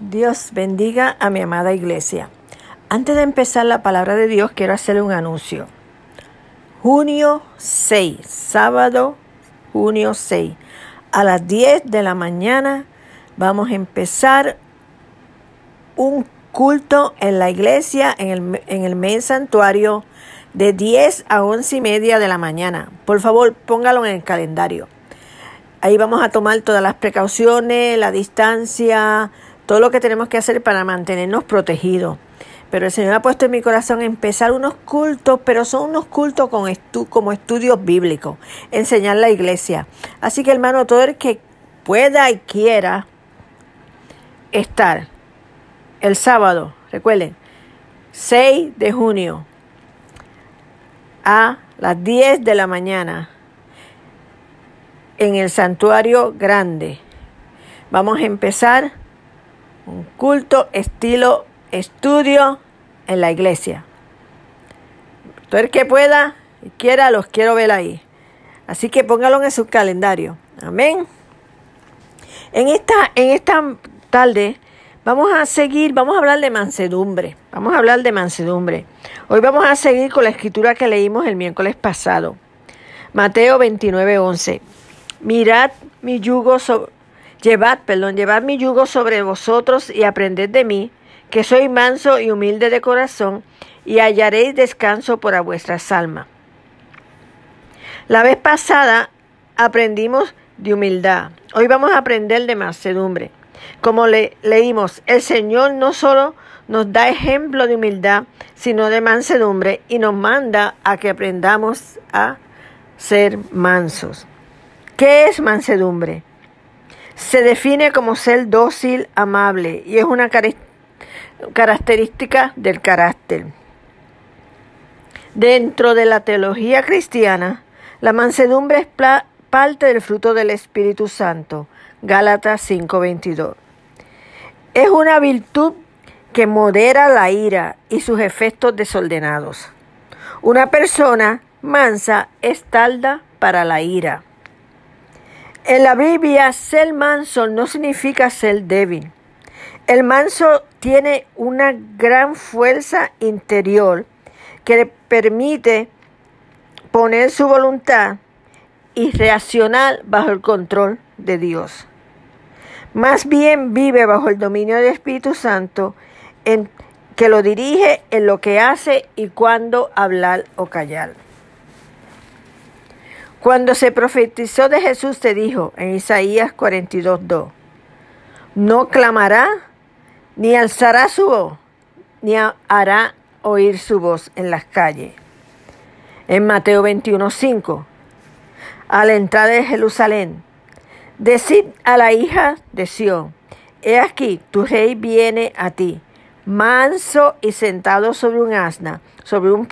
Dios bendiga a mi amada iglesia. Antes de empezar la palabra de Dios, quiero hacerle un anuncio. Junio 6, sábado, junio 6, a las 10 de la mañana vamos a empezar un culto en la iglesia, en el, en el santuario, de 10 a 11 y media de la mañana. Por favor, póngalo en el calendario. Ahí vamos a tomar todas las precauciones, la distancia, todo lo que tenemos que hacer para mantenernos protegidos. Pero el Señor ha puesto en mi corazón empezar unos cultos, pero son unos cultos con como estudios bíblicos, enseñar la iglesia. Así que hermano, todo el que pueda y quiera estar el sábado, recuerden, 6 de junio a las 10 de la mañana en el santuario grande. Vamos a empezar un culto estilo estudio en la iglesia. Todo el que pueda y quiera, los quiero ver ahí. Así que póngalo en su calendario. Amén. En esta, en esta tarde vamos a seguir, vamos a hablar de mansedumbre. Vamos a hablar de mansedumbre. Hoy vamos a seguir con la escritura que leímos el miércoles pasado. Mateo 29, 11. Mirad mi yugo sobre Llevad, perdón, llevad mi yugo sobre vosotros y aprended de mí, que soy manso y humilde de corazón, y hallaréis descanso para vuestras almas. La vez pasada aprendimos de humildad. Hoy vamos a aprender de mansedumbre. Como le, leímos, el Señor no solo nos da ejemplo de humildad, sino de mansedumbre y nos manda a que aprendamos a ser mansos. ¿Qué es mansedumbre? Se define como ser dócil, amable y es una característica del carácter. Dentro de la teología cristiana, la mansedumbre es parte del fruto del Espíritu Santo. Gálatas 5:22. Es una virtud que modera la ira y sus efectos desordenados. Una persona mansa es talda para la ira. En la Biblia, ser manso no significa ser débil. El manso tiene una gran fuerza interior que le permite poner su voluntad y reaccionar bajo el control de Dios. Más bien vive bajo el dominio del Espíritu Santo que lo dirige en lo que hace y cuándo hablar o callar. Cuando se profetizó de Jesús se dijo en Isaías 42.2, no clamará, ni alzará su voz, ni hará oír su voz en las calles. En Mateo 21.5, a la entrada de Jerusalén, decid a la hija de Sión, he aquí, tu rey viene a ti, manso y sentado sobre un asna, sobre un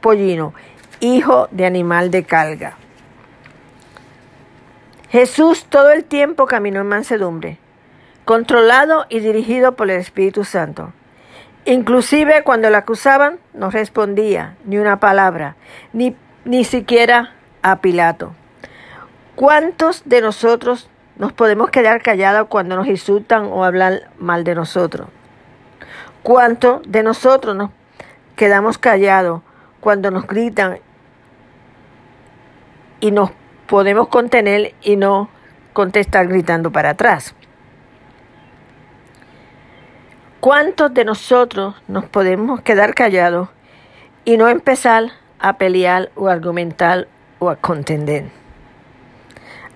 pollino, hijo de animal de carga. Jesús todo el tiempo caminó en mansedumbre, controlado y dirigido por el Espíritu Santo. Inclusive cuando le acusaban, no respondía ni una palabra, ni, ni siquiera a Pilato. ¿Cuántos de nosotros nos podemos quedar callados cuando nos insultan o hablan mal de nosotros? ¿Cuántos de nosotros nos quedamos callados cuando nos gritan y nos podemos contener y no contestar gritando para atrás. ¿Cuántos de nosotros nos podemos quedar callados y no empezar a pelear o argumentar o a contender?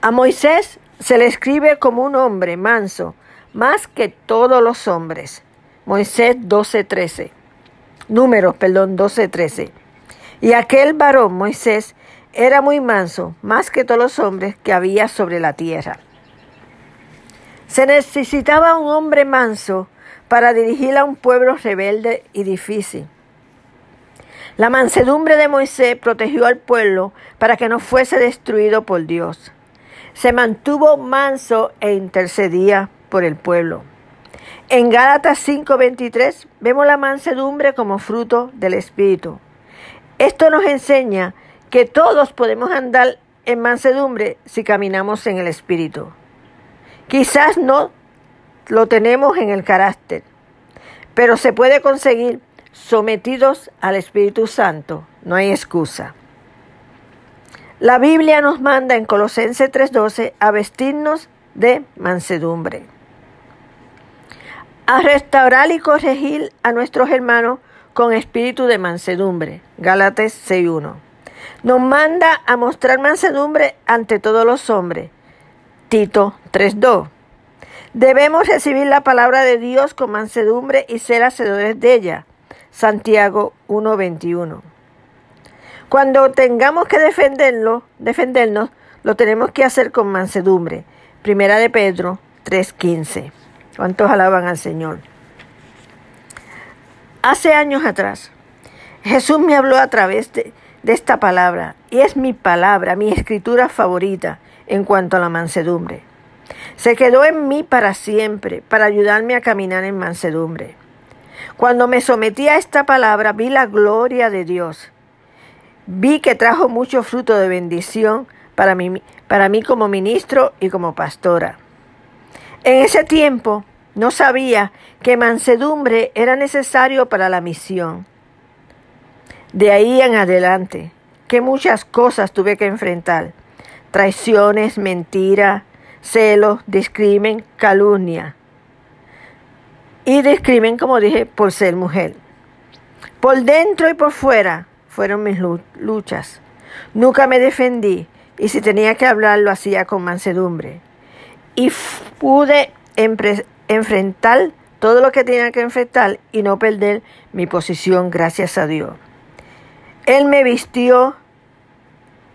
A Moisés se le escribe como un hombre manso, más que todos los hombres. Moisés 12:13. Números, perdón, 12:13. Y aquel varón, Moisés, era muy manso, más que todos los hombres que había sobre la tierra. Se necesitaba un hombre manso para dirigir a un pueblo rebelde y difícil. La mansedumbre de Moisés protegió al pueblo para que no fuese destruido por Dios. Se mantuvo manso e intercedía por el pueblo. En Gálatas 5:23 vemos la mansedumbre como fruto del Espíritu. Esto nos enseña que todos podemos andar en mansedumbre si caminamos en el Espíritu. Quizás no lo tenemos en el carácter, pero se puede conseguir sometidos al Espíritu Santo. No hay excusa. La Biblia nos manda en Colosenses 3:12 a vestirnos de mansedumbre, a restaurar y corregir a nuestros hermanos con espíritu de mansedumbre. Gálatas 6:1. Nos manda a mostrar mansedumbre ante todos los hombres. Tito 3:2. Debemos recibir la palabra de Dios con mansedumbre y ser hacedores de ella. Santiago 1:21. Cuando tengamos que defenderlo, defendernos, lo tenemos que hacer con mansedumbre. Primera de Pedro 3:15. ¿Cuántos alaban al Señor? Hace años atrás, Jesús me habló a través de, de esta palabra y es mi palabra, mi escritura favorita en cuanto a la mansedumbre. Se quedó en mí para siempre, para ayudarme a caminar en mansedumbre. Cuando me sometí a esta palabra, vi la gloria de Dios. Vi que trajo mucho fruto de bendición para mí, para mí como ministro y como pastora. En ese tiempo no sabía que mansedumbre era necesario para la misión. De ahí en adelante, que muchas cosas tuve que enfrentar. Traiciones, mentira, celos, discrimen, calumnia. Y discrimen, como dije, por ser mujer. Por dentro y por fuera fueron mis luchas. Nunca me defendí y si tenía que hablar lo hacía con mansedumbre. Y pude enfrentar todo lo que tenía que enfrentar y no perder mi posición, gracias a Dios. Él me vistió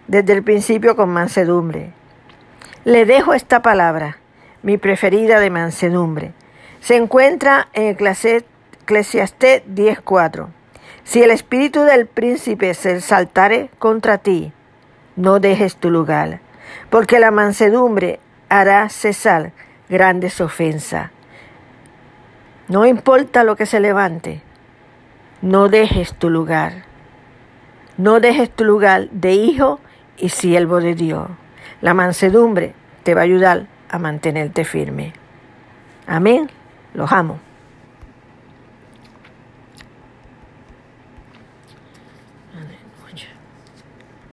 desde el principio con mansedumbre. Le dejo esta palabra, mi preferida de mansedumbre. Se encuentra en Eclesiastés 10:4. Si el espíritu del príncipe se exaltare contra ti, no dejes tu lugar, porque la mansedumbre hará cesar grandes ofensas. No importa lo que se levante, no dejes tu lugar. No dejes tu lugar de hijo y siervo de Dios. La mansedumbre te va a ayudar a mantenerte firme. Amén. Los amo.